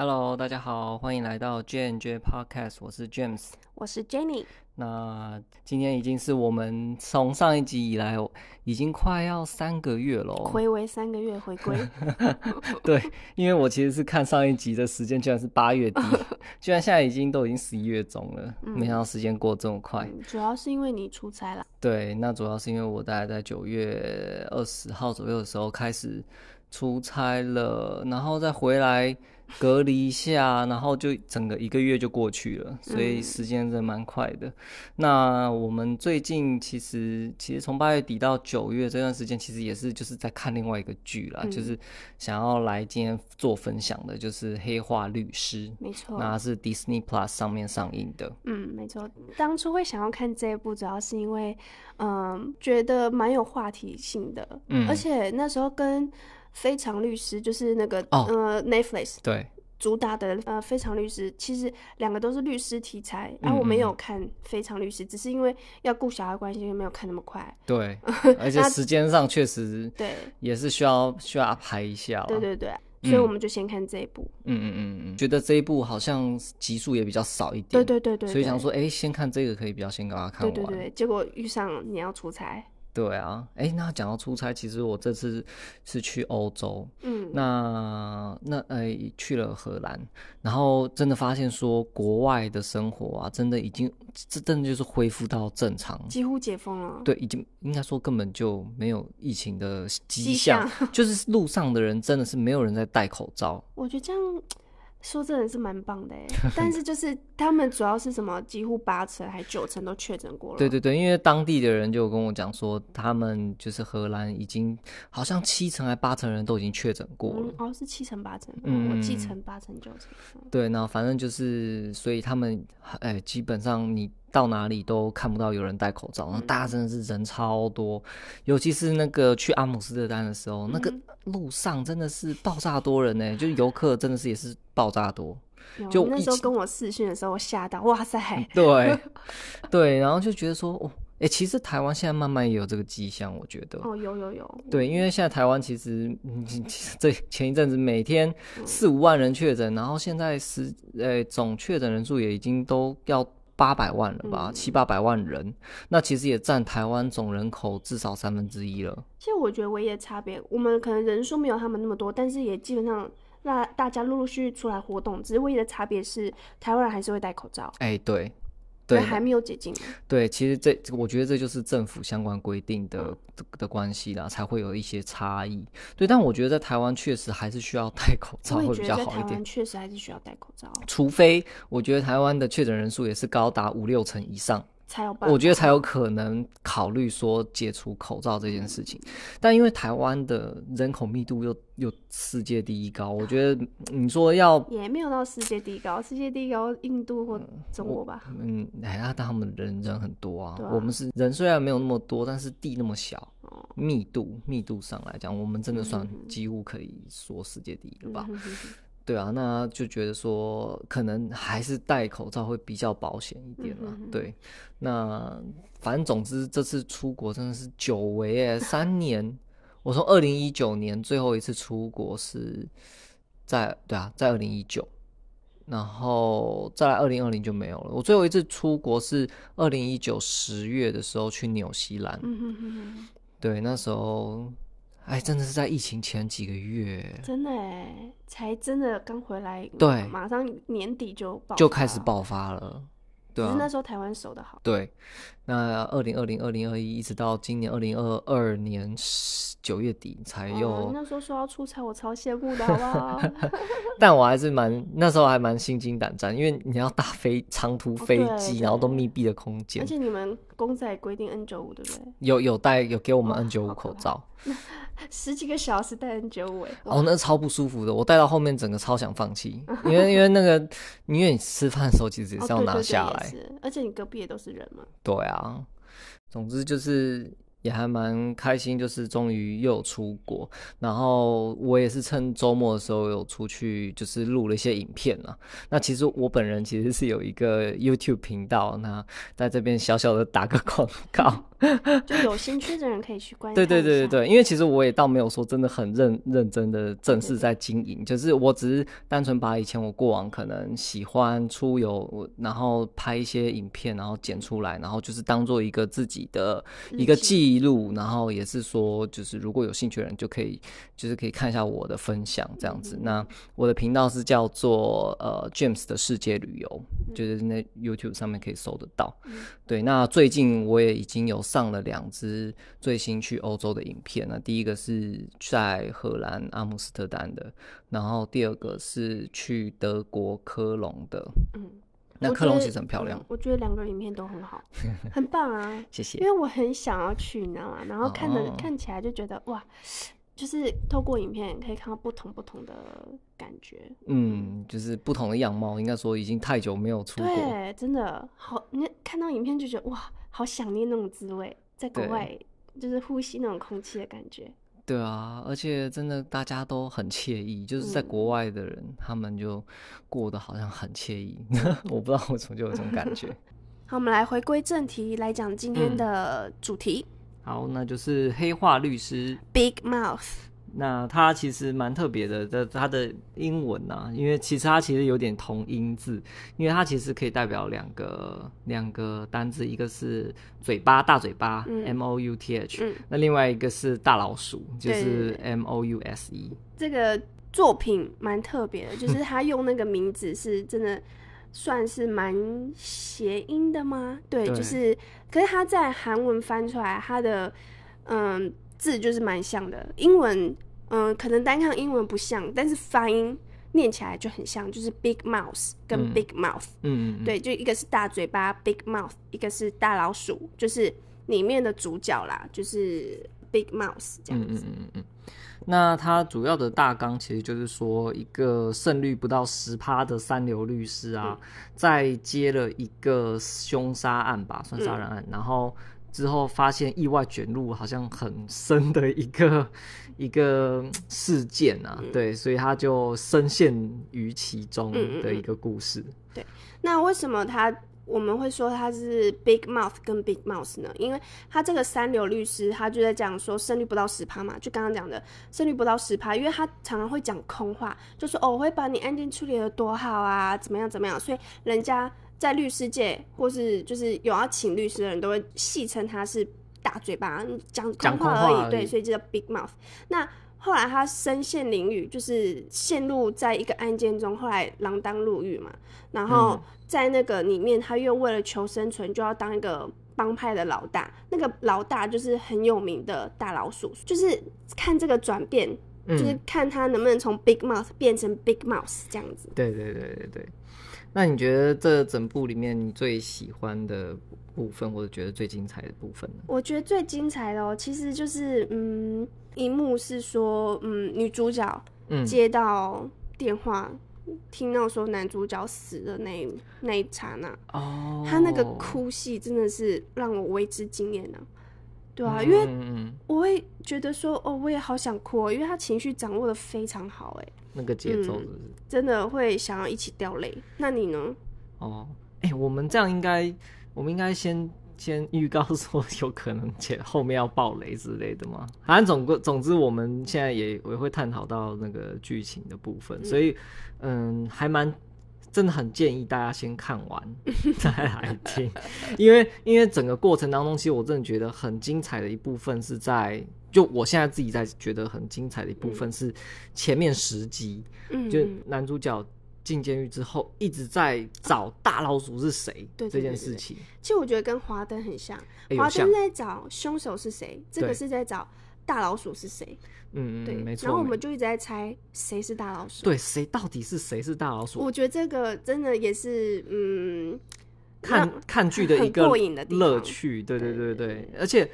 Hello，大家好，欢迎来到 JNJ Podcast，我是 James，我是 Jenny。那今天已经是我们从上一集以来，已经快要三个月了，回违三个月回归。对，因为我其实是看上一集的时间，居然是八月底，居然现在已经都已经十一月中了，嗯、没想到时间过这么快、嗯。主要是因为你出差了。对，那主要是因为我大概在九月二十号左右的时候开始出差了，然后再回来。隔离一下，然后就整个一个月就过去了，所以时间真的蛮快的。嗯、那我们最近其实其实从八月底到九月这段时间，其实也是就是在看另外一个剧啦，嗯、就是想要来今天做分享的，就是《黑化律师》。没错，那是 Disney Plus 上面上映的。嗯，没错。当初会想要看这一部，主要是因为嗯觉得蛮有话题性的，嗯，而且那时候跟。非常律师就是那个、oh, 呃 Netflix 对主打的呃非常律师，其实两个都是律师题材，然后、我没有看非常律师，只是因为要顾小孩关系，没有看那么快。对，而且时间上确实对也是需要需要安排一下。对对对，所以我们就先看这一部。嗯嗯嗯嗯，觉得这一部好像集数也比较少一点。对对对对，所以想说，哎，先看这个可以比较先给他看完。对对对，结果遇上你要出差。对啊，哎，那讲到出差，其实我这次是去欧洲，嗯，那那哎去了荷兰，然后真的发现说国外的生活啊，真的已经这真的就是恢复到正常，几乎解封了。对，已经应该说根本就没有疫情的迹象，就是路上的人真的是没有人在戴口罩。我觉得这样。说真的是蛮棒的，但是就是他们主要是什么，几乎八成还九成都确诊过了。对对对，因为当地的人就跟我讲说，他们就是荷兰已经好像七成还八成人都已经确诊过了。嗯、哦，是七成八成，嗯，我记成八成九成。对，那反正就是，所以他们哎，基本上你。到哪里都看不到有人戴口罩，然后大家真的是人超多，尤其是那个去阿姆斯特丹的时候，那个路上真的是爆炸多人呢，就游客真的是也是爆炸多。就那时候跟我视讯的时候，我吓到，哇塞！对 对，然后就觉得说，哦，哎，其实台湾现在慢慢也有这个迹象，我觉得。哦，有有有。对，因为现在台湾其实，这前一阵子每天四五万人确诊，然后现在十呃总确诊人数也已经都要。八百万了吧，嗯、七八百万人，那其实也占台湾总人口至少三分之一了。其实我觉得唯一的差别，我们可能人数没有他们那么多，但是也基本上那大家陆陆续续出来活动，只是唯一的差别是台湾人还是会戴口罩。哎、欸，对。对，还没有解禁。对，其实这我觉得这就是政府相关规定的、嗯、的关系啦，才会有一些差异。对，但我觉得在台湾确实还是需要戴口罩会比较好一点。确实还是需要戴口罩，除非我觉得台湾的确诊人数也是高达五六成以上。才有办法，我觉得才有可能考虑说解除口罩这件事情，嗯、但因为台湾的人口密度又又世界第一高，我觉得你说要也没有到世界第一高，世界第一高印度或中国吧。嗯，哎，那他们人人很多啊，啊我们是人虽然没有那么多，但是地那么小，哦、密度密度上来讲，我们真的算几乎可以说世界第一了吧。嗯哼哼对啊，那就觉得说可能还是戴口罩会比较保险一点嘛。嗯、对，那反正总之这次出国真的是久违哎，三年。我从二零一九年最后一次出国是在对啊，在二零一九，然后再来二零二零就没有了。我最后一次出国是二零一九十月的时候去纽西兰。嗯、哼哼对，那时候。哎，真的是在疫情前几个月，真的哎，才真的刚回来，对，马上年底就爆就开始爆发了。对啊，只是那时候台湾守的好。对，那二零二零、二零二一一直到今年二零二二年九月底才有。哦，那时候说要出差，我超羡慕的，好不好？但我还是蛮那时候还蛮心惊胆战，因为你要搭飞长途飞机，然后都密闭的空间。而且你们公司规定 N 九五，对不对？有有带有给我们 N 九五口罩。十几个小时戴 N 九五，哦，那超不舒服的。我戴到后面，整个超想放弃，因为 因为那个，因为你吃饭的时候其实也是要拿下来，而且你隔壁也都是人嘛。对啊，总之就是也还蛮开心，就是终于又有出国，然后我也是趁周末的时候有出去，就是录了一些影片啊。那其实我本人其实是有一个 YouTube 频道，那在这边小小的打个广告。就有兴趣的人可以去关注。对对对对对，因为其实我也倒没有说真的很认认真的正式在经营，就是我只是单纯把以前我过往可能喜欢出游，然后拍一些影片，然后剪出来，然后就是当做一个自己的一个记录，然后也是说，就是如果有兴趣的人就可以，就是可以看一下我的分享这样子。嗯、那我的频道是叫做呃 James 的世界旅游，就是那 YouTube 上面可以搜得到。嗯、对，那最近我也已经有。上了两支最新去欧洲的影片，那第一个是在荷兰阿姆斯特丹的，然后第二个是去德国科隆的。嗯，那克隆其实很漂亮，我觉得两个影片都很好，很棒啊！谢谢。因为我很想要去，你知道吗？然后看着、哦、看起来就觉得哇。就是透过影片可以看到不同不同的感觉，嗯，就是不同的样貌。应该说已经太久没有出国，对，真的好。你看到影片就觉得哇，好想念那种滋味，在国外就是呼吸那种空气的感觉。对啊，而且真的大家都很惬意，就是在国外的人，嗯、他们就过得好像很惬意。我不知道我怎么就有这种感觉。好，我们来回归正题，来讲今天的主题。嗯好，那就是黑化律师 Big Mouth。那它其实蛮特别的，的它的英文呐、啊，因为其实它其实有点同音字，因为它其实可以代表两个两个单字，一个是嘴巴大嘴巴、嗯、M O U T H，、嗯、那另外一个是大老鼠，就是 M O U S E。这个作品蛮特别的，就是他用那个名字是真的。算是蛮谐音的吗？对，对就是，可是他在韩文翻出来，他的嗯字就是蛮像的。英文嗯，可能单看英文不像，但是发音念起来就很像，就是 big mouse 跟 big mouth。嗯，对，就一个是大嘴巴 big mouth，一个是大老鼠，就是里面的主角啦，就是 big mouse 这样子。嗯嗯嗯嗯。那它主要的大纲其实就是说，一个胜率不到十趴的三流律师啊，在接了一个凶杀案吧，算杀人案，然后之后发现意外卷入好像很深的一个一个事件啊，对，所以他就深陷于其中的一个故事。对，那为什么他？我们会说他是 Big Mouth 跟 Big Mouse 呢，因为他这个三流律师，他就在讲说胜率不到十趴嘛，就刚刚讲的胜率不到十趴，因为他常常会讲空话，就说哦，我会把你案件处理的多好啊，怎么样怎么样，所以人家在律师界或是就是有要请律师的人都会戏称他是大嘴巴，讲空话而已，而已对，所以就叫 Big Mouth。那后来他身陷囹圄，就是陷入在一个案件中，后来锒铛入狱嘛。然后在那个里面，他又为了求生存，就要当一个帮派的老大。那个老大就是很有名的大老鼠，就是看这个转变，嗯、就是看他能不能从 Big Mouth 变成 Big Mouse 这样子。对对对对对。那你觉得这整部里面你最喜欢的部分，或者觉得最精彩的部分呢？我觉得最精彩的哦，其实就是嗯。一幕是说，嗯，女主角接到电话，嗯、听到说男主角死的那那一刹那，哦，他那个哭戏真的是让我为之惊艳呢。对啊，嗯、因为我会觉得说，哦，我也好想哭，哦，因为他情绪掌握的非常好，哎，那个节奏是是、嗯、真的会想要一起掉泪。那你呢？哦，哎、欸，我们这样应该，我们应该先。先预告说有可能且后面要爆雷之类的吗？反正总个总之，我们现在也也会探讨到那个剧情的部分，所以嗯，还蛮真的很建议大家先看完 再来听，因为因为整个过程当中，其实我真的觉得很精彩的一部分是在，就我现在自己在觉得很精彩的一部分是前面十集，嗯。就男主角。进监狱之后，一直在找大老鼠是谁这件事情。其实我觉得跟华灯很像，华灯在找凶手是谁，这个是在找大老鼠是谁。嗯嗯，对，没错。然后我们就一直在猜谁是大老鼠。对，谁到底是谁是大老鼠？我觉得这个真的也是，嗯，看看剧的一个乐趣。对对对对，而且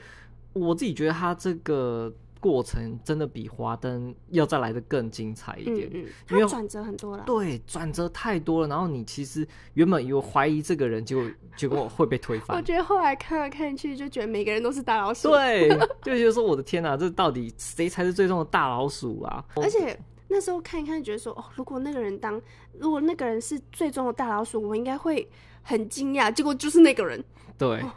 我自己觉得他这个。过程真的比华灯要再来得更精彩一点，嗯，因为转折很多了，对，转折太多了。然后你其实原本有怀疑这个人，结果结果会被推翻。我觉得后来看来看去，就觉得每个人都是大老鼠，对，就觉得说我的天哪，这到底谁才是最终的大老鼠啊？而且那时候看一看，觉得说哦，如果那个人当，如果那个人是最终的大老鼠，我应该会很惊讶。结果就是那个人，对。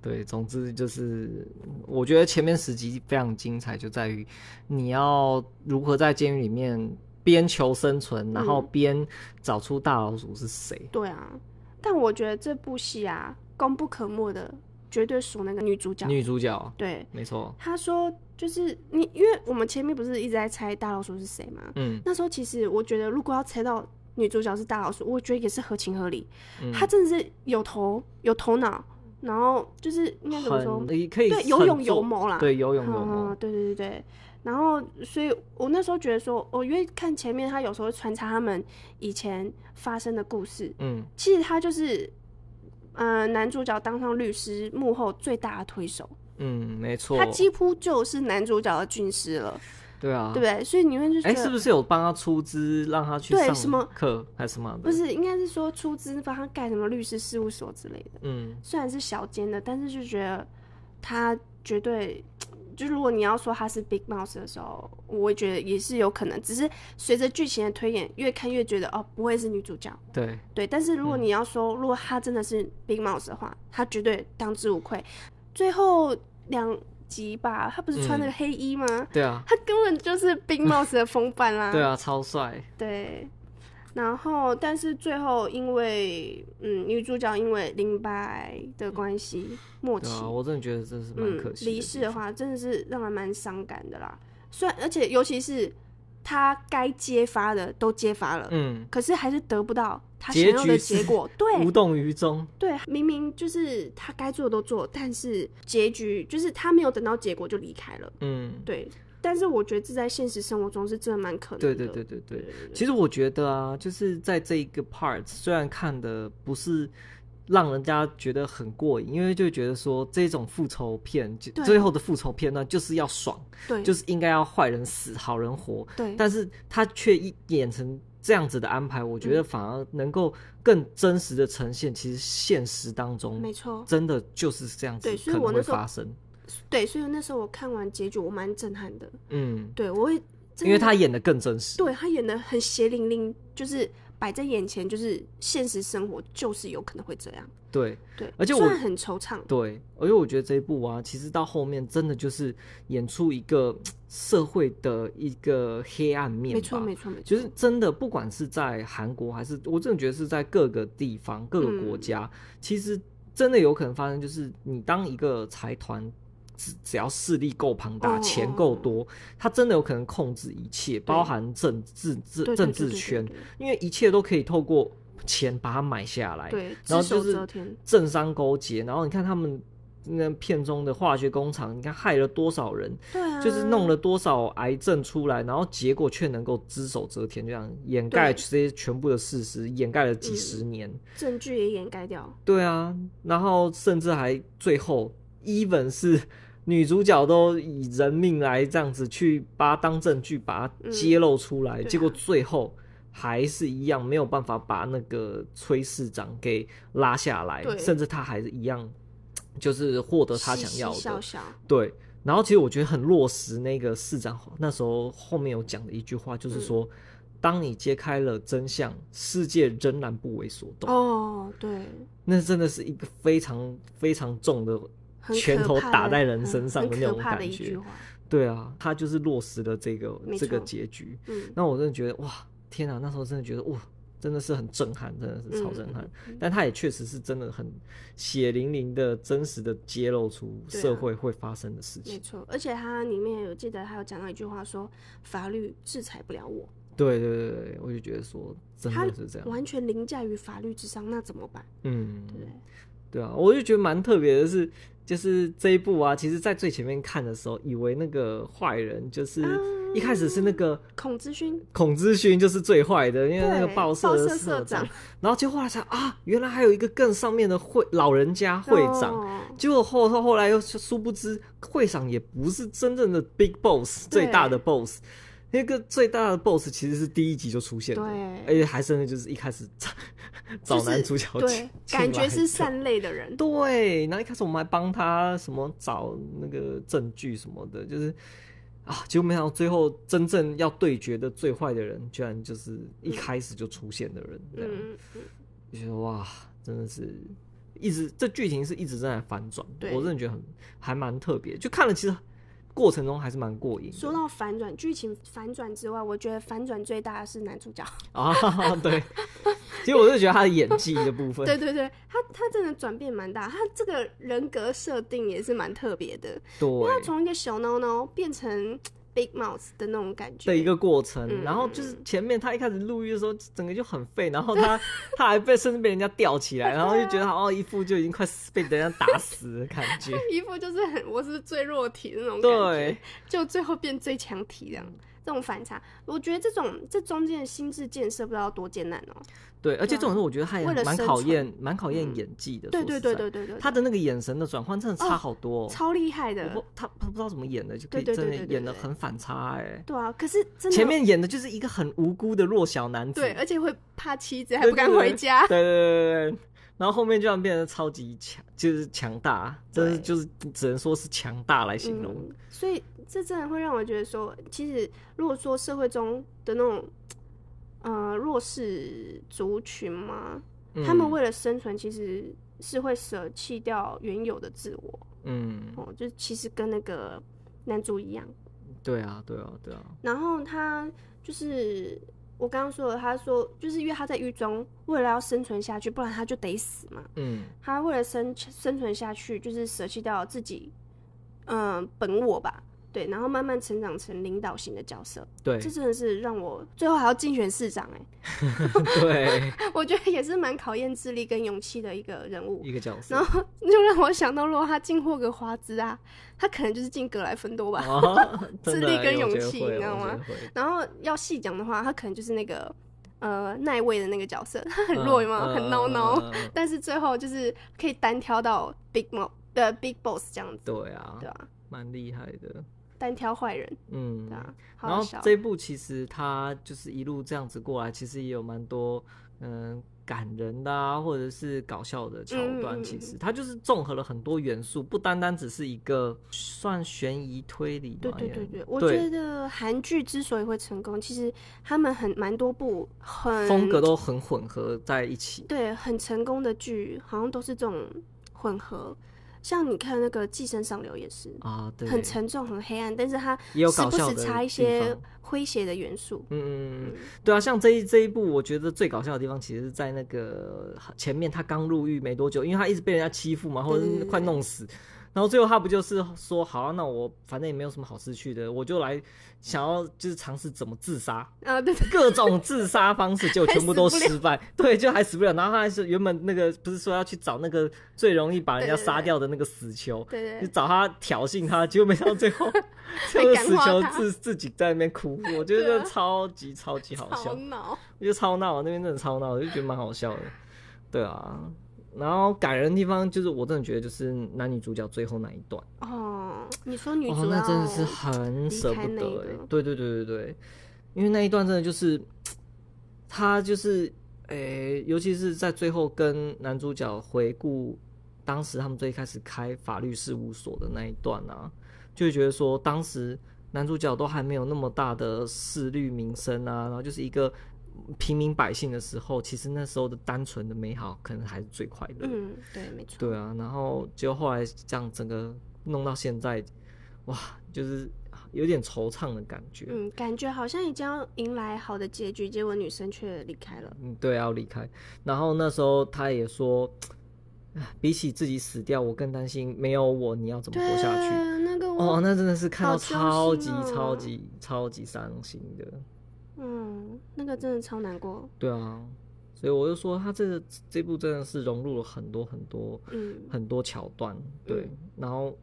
对，总之就是，我觉得前面十集非常精彩，就在于你要如何在监狱里面边求生存，然后边找出大老鼠是谁。嗯。对啊，但我觉得这部戏啊，功不可没的，绝对属那个女主角。女主角，对，没错。她说就是你，因为我们前面不是一直在猜大老鼠是谁吗？嗯，那时候其实我觉得，如果要猜到女主角是大老鼠，我觉得也是合情合理。她真的是有头有头脑。然后就是应该怎么说？可以对有勇有谋啦。对，有勇有谋。对对对对。然后，所以我那时候觉得说，我因为看前面，他有时候会穿插他们以前发生的故事。嗯。其实他就是，呃，男主角当上律师幕后最大的推手。嗯，没错。他几乎就是男主角的军师了。对啊，对不对？所以你们就哎，是不是有帮他出资让他去上什么课还是什么？不是，应该是说出资帮他盖什么律师事务所之类的。嗯，虽然是小间的，但是就觉得他绝对，就如果你要说他是 Big Mouse 的时候，我也觉得也是有可能。只是随着剧情的推演，越看越觉得哦，不会是女主角。对对，但是如果你要说，如果他真的是 Big Mouse 的话，他绝对当之无愧。最后两。吉吧，他不是穿那个黑衣吗？嗯、对啊，他根本就是冰帽子的风范啦。对啊，超帅。对，然后但是最后因为嗯女主角因为林白的关系默契，我真的觉得真是蛮可惜的。离世的话，真的是让人蛮伤感的啦。虽然而且尤其是他该揭发的都揭发了，嗯，可是还是得不到。他想要的结果，对，无动于衷。对，明明就是他该做的都做，但是结局就是他没有等到结果就离开了。嗯，对。但是我觉得这在现实生活中是真的蛮可能的。对对对对对。其实我觉得啊，就是在这一个 part，虽然看的不是让人家觉得很过瘾，因为就觉得说这种复仇片，最后的复仇片段就是要爽，对，就是应该要坏人死，好人活。对。但是他却一演成。这样子的安排，我觉得反而能够更真实的呈现，其实现实当中，没错，真的就是这样子可能会发生。对，所以那时候我看完结局，我蛮震撼的。嗯，对，我会，因为他演的更真实，对，他演的很血淋淋，就是。摆在眼前，就是现实生活，就是有可能会这样。对对，而且我很惆怅。对，而且我觉得这一部啊，其实到后面真的就是演出一个社会的一个黑暗面。没错没错没错，就是真的，不管是在韩国还是，我真的觉得是在各个地方、各个国家，嗯，其实真的有可能发生，就是你当一个财团。只只要势力够庞大，钱够多，他真的有可能控制一切，包含政治、政政治圈，因为一切都可以透过钱把它买下来。对，然后就是政商勾结，然后你看他们那片中的化学工厂，你看害了多少人，对啊，就是弄了多少癌症出来，然后结果却能够只手遮天，这样掩盖这些全部的事实，掩盖了几十年，证据也掩盖掉。对啊，然后甚至还最后，even 是。女主角都以人命来这样子去把它当证据，把它揭露出来，嗯，结果最后还是一样没有办法把那个崔市长给拉下来，甚至他还是一样，就是获得他想要的。对，然后其实我觉得很落实那个市长那时候后面有讲的一句话，就是说，嗯，当你揭开了真相，世界仍然不为所动。哦，对，那真的是一个非常非常重的。拳头打在人身上的那种感觉，对啊，他就是落实了这个这个结局。嗯，那我真的觉得哇，天啊，那时候真的觉得哇，真的是很震撼，真的是超震撼。嗯、但他也确实是真的很血淋淋的、真实的揭露出社会会发生的事情。没错，而且他里面有记得他有讲到一句话说，法律制裁不了我。对对对对，我就觉得说真的是这样，完全凌驾于法律之上，那怎么办？嗯，对对？对啊，我就觉得蛮特别的是。就是这一部啊，其实，在最前面看的时候，以为那个坏人就是一开始是那个孔之勋，孔之勋就是最坏的，因为那个报社的社社长。然后就后来才啊，原来还有一个更上面的会老人家会长。哦、结果后后后来又殊不知，会长也不是真正的 big boss，最大的 boss。那个最大的 boss 其实是第一集就出现的，对，而且还是就是一开始找 找男主角，对，感觉是善类的人，对。然后一开始我们还帮他什么找那个证据什么的，就是啊，结果没想到最后真正要对决的最坏的人，居然就是一开始就出现的人，这样，就觉得哇，真的是一直这剧情是一直在反转，我真的觉得很还蛮特别，就看了其实。过程中还是蛮过瘾。说到反转，剧情反转之外，我觉得反转最大的是男主角 啊，对。其实我是觉得他的演技的部分，对对对，他他真的转变蛮大，他这个人格设定也是蛮特别的，对，因为他从一个小孬孬变成。Big Mouth 的那种感觉。的一个过程，嗯、然后就是前面他一开始入狱的时候，整个就很废，然后他他还被甚至被人家吊起来，然后就觉得好像一副就已经快被人家打死的感觉，一副就是很我是最弱体的那种感觉，对，就最后变最强体这样。这种反差，我觉得这种这中间的心智建设不知道多艰难哦、喔。对，而且这种事我觉得他也蛮考验，蛮考验演技的。对对对对对对，他的那个眼神的转换真的差好多、喔，超厉害的。他他不知道怎么演的，就可以真的演的很反差哎、欸。对啊，可是前面演的就是一个很无辜的弱小男子，对，而且会怕妻子还不敢回家。对对对对对，然后后面就变得超级强，就是强大，真是就是只能说是强大来形容。嗯、所以。这真的会让我觉得说，其实如果说社会中的那种，呃，弱势族群嘛，嗯、他们为了生存，其实是会舍弃掉原有的自我。嗯，哦，就其实跟那个男主一样。对啊，对啊，对啊。然后他就是我刚刚说了，他说就是因为他在狱中，为了要生存下去，不然他就得死嘛。嗯，他为了生生存下去，就是舍弃掉自己，嗯、呃，本我吧。对，然后慢慢成长成领导型的角色。对，这真的是让我最后还要竞选市长哎。对，我觉得也是蛮考验智力跟勇气的一个人物，一个角色。然后就让我想到，如果他进霍格华兹啊，他可能就是进格莱芬多吧。哦、智力跟勇气，你知道吗？然后要细讲的话，他可能就是那个呃奈威的那个角色，他很弱吗？嗯、很孬孬，嗯、但是最后就是可以单挑到 Big Mo 的 Big Boss 这样子。对啊，对啊，蛮厉害的。单挑坏人，嗯，啊、然后这部其实他就是一路这样子过来，其实也有蛮多嗯、呃、感人的啊，或者是搞笑的桥段。嗯、其实他就是综合了很多元素，不单单只是一个算悬疑推理。对对对对，我觉得韩剧之所以会成功，其实他们很蛮多部很风格都很混合在一起。对，很成功的剧好像都是这种混合。像你看那个《寄生上流》也是啊，对，很沉重、很黑暗，但是它时不时插一些诙谐的元素。嗯嗯嗯，对啊，像这一这一部，我觉得最搞笑的地方，其实是在那个前面他刚入狱没多久，因为他一直被人家欺负嘛，或者是快弄死。然后最后他不就是说好啊，那我反正也没有什么好失去的，我就来想要就是尝试怎么自杀。啊，对，各种自杀方式就全部都失败，对，就还死不了。然后他还是原本那个不是说要去找那个最容易把人家杀掉的那个死囚，对对，就找他挑衅他，结果没想到最后 这个死囚自自己在那边哭，我觉得超级超级好笑，我觉得超闹，那边真的超闹，我就觉得蛮好笑的，对啊。然后感人的地方就是，我真的觉得就是男女主角最后那一段哦。你说女主角、哦、那真的是很舍不得哎。对对对对对，因为那一段真的就是他就是诶，尤其是在最后跟男主角回顾当时他们最开始开法律事务所的那一段啊，就会觉得说当时男主角都还没有那么大的势力名声啊，然后就是一个。平民百姓的时候，其实那时候的单纯的美好，可能还是最快乐。嗯，对，没错。对啊，然后就后来这样整个弄到现在，哇，就是有点惆怅的感觉。嗯，感觉好像已经要迎来好的结局，结果女生却离开了。嗯，对，要离开。然后那时候他也说，比起自己死掉，我更担心没有我你要怎么活下去。那个哦，那真的是看到超级超级超级伤心的。嗯，那个真的超难过。对啊，所以我就说他这个这部真的是融入了很多很多，嗯，很多桥段。对，嗯、然后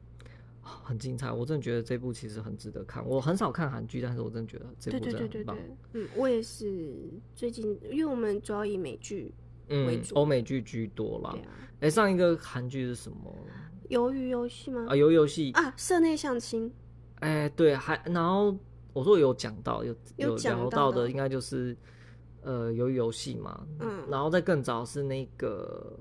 很精彩。我真的觉得这部其实很值得看。我很少看韩剧，但是我真的觉得这部真的很棒。嗯，我也是最近，因为我们主要以美剧嗯，欧美剧居多啦。哎、上一个韩剧是什么？鱿鱼游戏吗？啊，鱿鱼游戏啊，社内相亲。哎、欸，对，还然后我说有讲到有有聊到的，应该就是呃鱿鱼游戏嘛。嗯，然后再更早是那个。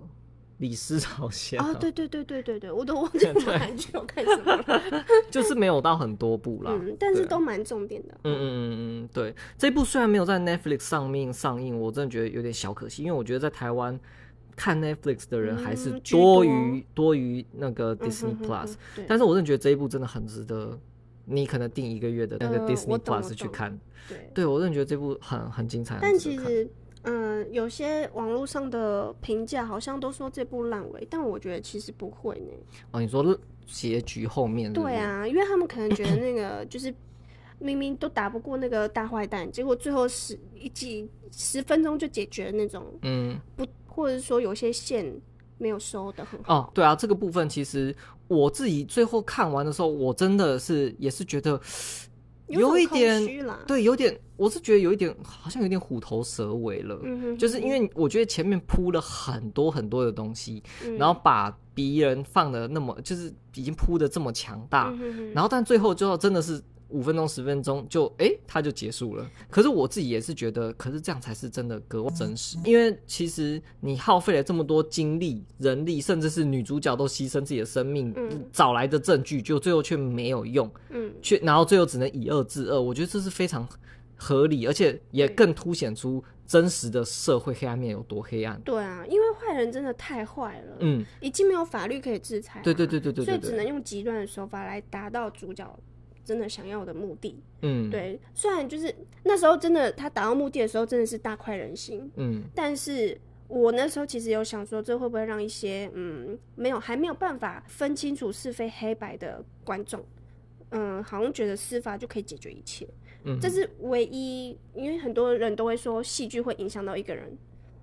李斯朝鲜啊，对对对对对对，我都忘 记韩剧我看什么了，就是没有到很多部啦，嗯，但是都蛮重点的。嗯嗯嗯嗯，对，这部虽然没有在 Netflix 上面上映，我真的觉得有点小可惜，因为我觉得在台湾看 Netflix 的人还是多于多于那个 Disney Plus，但是我真的觉得这一部真的很值得你可能订一个月的那个 Disney Plus 去看。对，对我真的觉得这部很很精彩，但其实。嗯，有些网络上的评价好像都说这部烂尾，但我觉得其实不会呢。哦，你说结局后面是是？对啊，因为他们可能觉得那个就是明明都打不过那个大坏蛋，结果最后十一集十分钟就解决那种，嗯，不，或者是说有些线没有收的很好。哦，对啊，这个部分其实我自己最后看完的时候，我真的是也是觉得。有一点，对，有点，我是觉得有一点，好像有点虎头蛇尾了。嗯哼，就是因为我觉得前面铺了很多很多的东西，嗯、然后把敌人放的那么，就是已经铺的这么强大，嗯、然后但最后就真的是。五分钟十分钟就哎，它就结束了。可是我自己也是觉得，可是这样才是真的格外真实。因为其实你耗费了这么多精力、人力，甚至是女主角都牺牲自己的生命，嗯、找来的证据，就最后却没有用，嗯，却然后最后只能以恶制恶。我觉得这是非常合理，而且也更凸显出真实的社会黑暗面有多黑暗。对啊，因为坏人真的太坏了，嗯，已经没有法律可以制裁，对对对对对，所以只能用极端的手法来达到主角。真的想要的目的，嗯，对，虽然就是那时候真的他达到目的的时候，真的是大快人心，嗯，但是我那时候其实有想说，这会不会让一些嗯没有还没有办法分清楚是非黑白的观众，嗯，好像觉得司法就可以解决一切，嗯，这是唯一，因为很多人都会说戏剧会影响到一个人，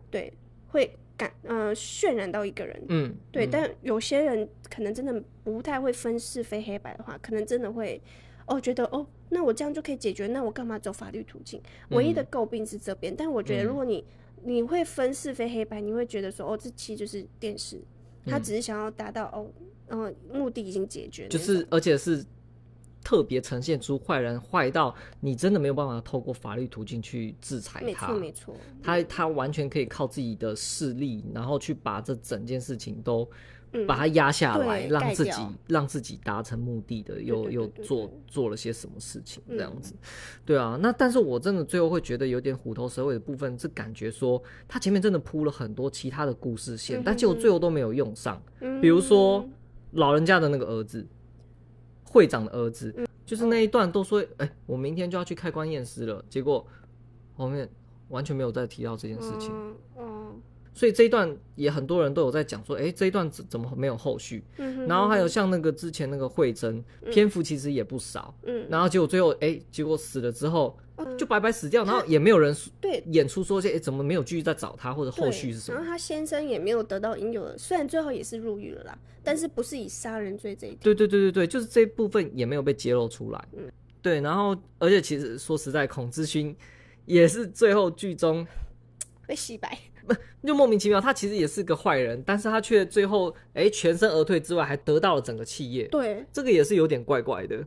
对，会感呃渲染到一个人，嗯，对，但有些人可能真的不太会分是非黑白的话，可能真的会。哦，觉得哦，那我这样就可以解决，那我干嘛走法律途径？唯一的诟病是这边，嗯、但我觉得如果你你会分是非黑白，你会觉得说哦，这期就是电视，他只是想要达到哦，嗯、呃，目的已经解决，就是而且是特别呈现出坏人坏到你真的没有办法透过法律途径去制裁他，没错没错，他他完全可以靠自己的势力，然后去把这整件事情都。把它压下来，让自己让自己达成目的的，又又做做了些什么事情，这样子，对啊。那但是我真的最后会觉得有点虎头蛇尾的部分，是感觉说他前面真的铺了很多其他的故事线，但结果最后都没有用上。比如说老人家的那个儿子，会长的儿子，就是那一段都说，哎，我明天就要去开棺验尸了，结果后面完全没有再提到这件事情。所以这一段也很多人都有在讲说，哎、欸，这一段怎怎么没有后续？嗯、哼哼然后还有像那个之前那个慧珍，嗯、篇幅其实也不少。嗯，然后结果最后，哎、欸，结果死了之后，嗯、就白白死掉，然后也没有人对演出说些，哎、欸，怎么没有继续再找他，或者后续是什么？然后他先生也没有得到应有的，虽然最后也是入狱了啦，但是不是以杀人罪这一点。对对对对对，就是这一部分也没有被揭露出来。嗯，对，然后而且其实说实在，孔志勋也是最后剧中被洗白。不就莫名其妙，他其实也是个坏人，但是他却最后哎、欸、全身而退之外，还得到了整个企业。对，这个也是有点怪怪的。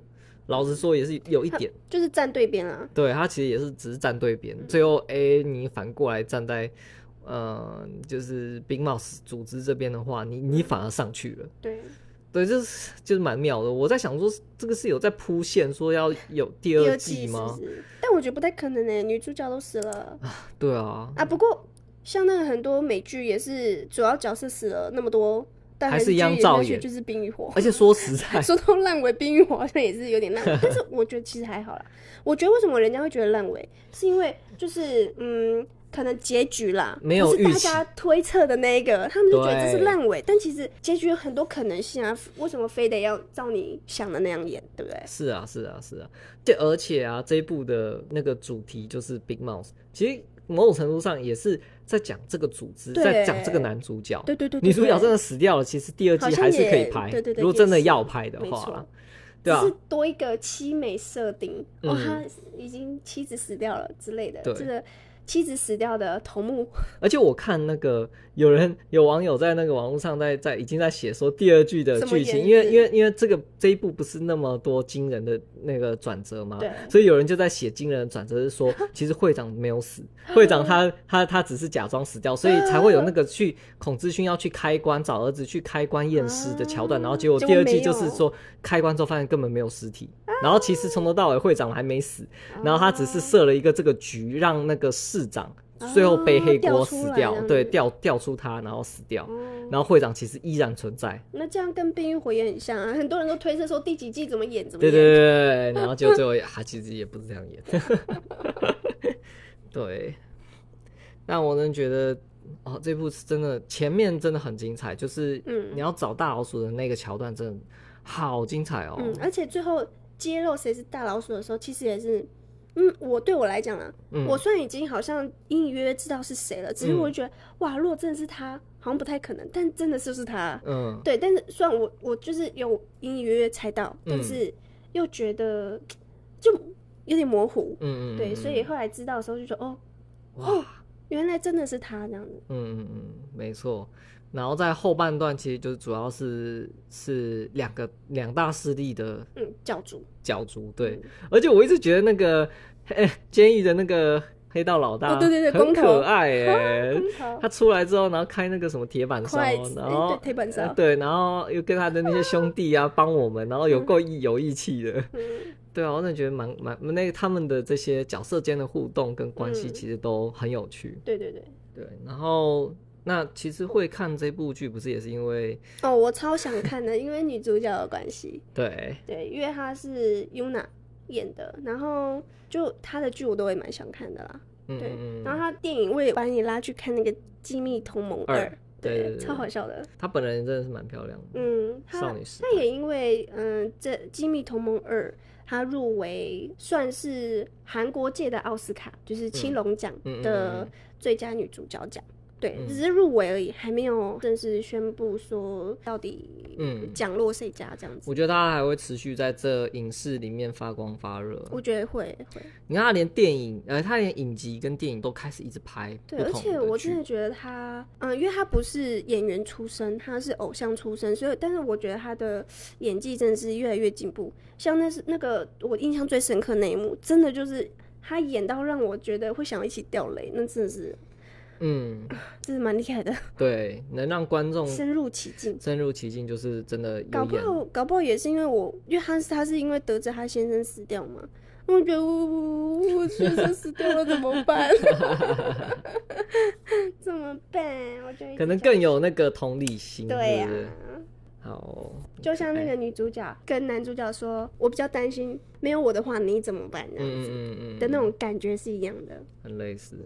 老实说，也是有一点，就是站对边啊。对，他其实也是只是站对边，嗯、最后哎、欸、你反过来站在呃就是 Big Mouth 组织这边的话，你你反而上去了。对，对，就是就是蛮妙的。我在想说，这个是有在铺线，说要有第二季吗？是是，但我觉得不太可能呢，女主角都死了。啊对啊。啊，不过。像那个很多美剧也是主要角色死了那么多，但还是一样照演，就是《冰与火》。而且说实在，说到烂尾，《冰与火》好像也是有点烂尾，但是我觉得其实还好啦。我觉得为什么人家会觉得烂尾，是因为就是嗯，可能结局啦，没有大家推测的那一个，他们就觉得这是烂尾。但其实结局有很多可能性啊，为什么非得要照你想的那样演，对不对？是啊，是啊，是啊。对而且啊，这一部的那个主题就是 Big Mouth，其实某种程度上也是。在讲这个组织，在讲这个男主角。对对对，对，女主角真的死掉了，其实第二季还是可以拍。对对对，如果真的要拍的话，对啊，是多一个凄美设定。嗯、哦，他已经妻子死掉了之类的。对。这个妻子死掉的头目，而且我看那个有人有网友在那个网络上在在已经在写说第二季的剧情，因？为因为因为这个这一部不是那么多惊人的那个转折嘛，对，所以有人就在写惊人的转折，是说 其实会长没有死，会长他他他只是假装死掉，所以才会有那个去孔志勋要去开棺找儿子去开棺验尸的桥段，然后结果第二季就是说开棺之后发现根本没有尸体，然后其实从头到尾会长还没死，然后他只是设了一个这个局让那个。市长最后背黑锅死掉，哦、对，调调出他，然后死掉，哦，然后会长其实依然存在。那这样跟《冰与火》也很像啊，很多人都推测说第几季怎么演怎么演。对对对对，然后就最后他其实也不是这样演。对，那我能觉得哦，这部是真的前面真的很精彩，就是嗯，你要找大老鼠的那个桥段真的好精彩哦。嗯，而且最后揭露谁是大老鼠的时候，其实也是。嗯，我对我来讲啊、嗯，我虽然已经好像隐隐约约知道是谁了，只是我就觉得、嗯，哇，如果真的是他，好像不太可能。但真的是不是他？嗯，对。但是虽然我我就是有隐隐约约猜到，但是又觉得就有点模糊。嗯嗯。对，所以后来知道的时候就说，哦，哇，原来真的是他这样子。嗯嗯嗯，没错。然后在后半段，其实就主要是是两个两大势力的嗯角逐。角逐对、嗯，而且我一直觉得那个哎监狱的那个黑道老大、哦、对对对很可爱哎，他出来之后，然后开那个什么铁板烧，然后铁板烧对，然后又跟他的那些兄弟啊 帮我们，然后有够义有义气的，嗯、对啊，我真的觉得蛮蛮那个他们的这些角色间的互动跟关系其实都很有趣，对对对。对，然后。那其实会看这部剧，不是也是因为哦，我超想看的，因为女主角的关系。对对，因为她是 Yuna 演的，然后就她的剧我都会蛮想看的啦。嗯、对，然后她电影我也把你拉去看那个《机密同盟二》，对，对，对，对，超好笑的。她本人真的是蛮漂亮的，嗯，少女时代。她也因为嗯，这《机密同盟二》，她入围算是韩国界的奥斯卡，就是青龙奖的最佳女主角奖。嗯嗯嗯对，只是入围而已，还没有正式宣布说到底，嗯，奖落谁家这样子。我觉得他还会持续在这影视里面发光发热。我觉得会会。你看他连电影，呃，他连影集跟电影都开始一直拍。对，而且我真的觉得他，嗯，因为他不是演员出身，他是偶像出身，所以，但是我觉得他的演技真的是越来越进步。像那是那个我印象最深刻那一幕，真的就是他演到让我觉得会想要一起掉泪，那真的是。嗯，这是蛮厉害的。对，能让观众深入其境，深入其境就是真的。搞不好，搞不好也是因为我，因为他是他是因为得知他先生死掉嘛。我觉得我我先生死掉了怎么办？怎么办？我觉得可能更有那个同理心。对呀、啊。好，就像那个女主角跟男主角说：“我比较担心，没有我的话你怎么办？”这样子嗯嗯的那种感觉是一样的，很类似。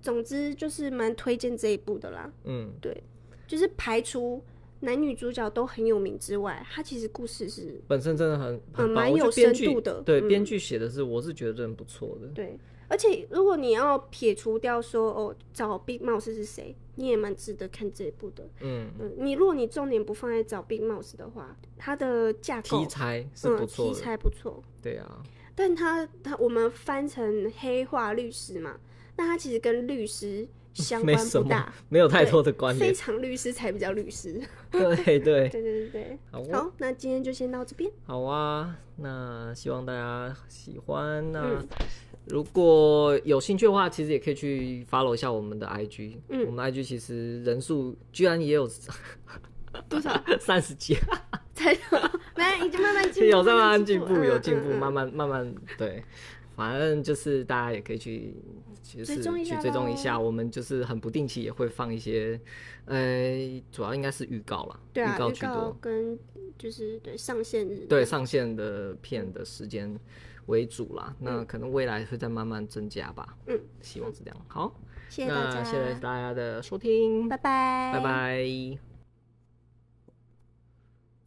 总之就是蛮推荐这一部的啦。嗯，对，就是排除男女主角都很有名之外，它其实故事是本身真的很很蛮、嗯、有深度的。对，编剧写的是，我是觉得真的不错的。对，而且如果你要撇除掉说哦，找 Big Mouse 是谁，你也蛮值得看这一部的。嗯嗯，你如果你重点不放在找 Big Mouse 的话，它的架构题材是不错、嗯，题材不错。对啊，但他他我们翻成黑化律师嘛。那他其实跟律师相关不大，没有太多的关联。非常律师才比较律师。对对对 对对对。好，好，那今天就先到这边。好啊，那希望大家喜欢。那如果有兴趣的话，其实也可以去 follow 一下我们的 IG。嗯，我们 IG 其实人数居然也有多少？三十几。才有，没，已经慢慢进步，有在慢慢进步，有进步，慢慢慢慢对。反正就是大家也可以去，就是去追踪一下。我们就是很不定期也会放一些，呃，主要应该是预告啦，对啊，预告居多，跟就是对上线日，对上线的片的时间为主啦。嗯。那可能未来会再慢慢增加吧。嗯，希望是这样。好，谢谢大家，谢谢大家的收听，拜拜，拜拜。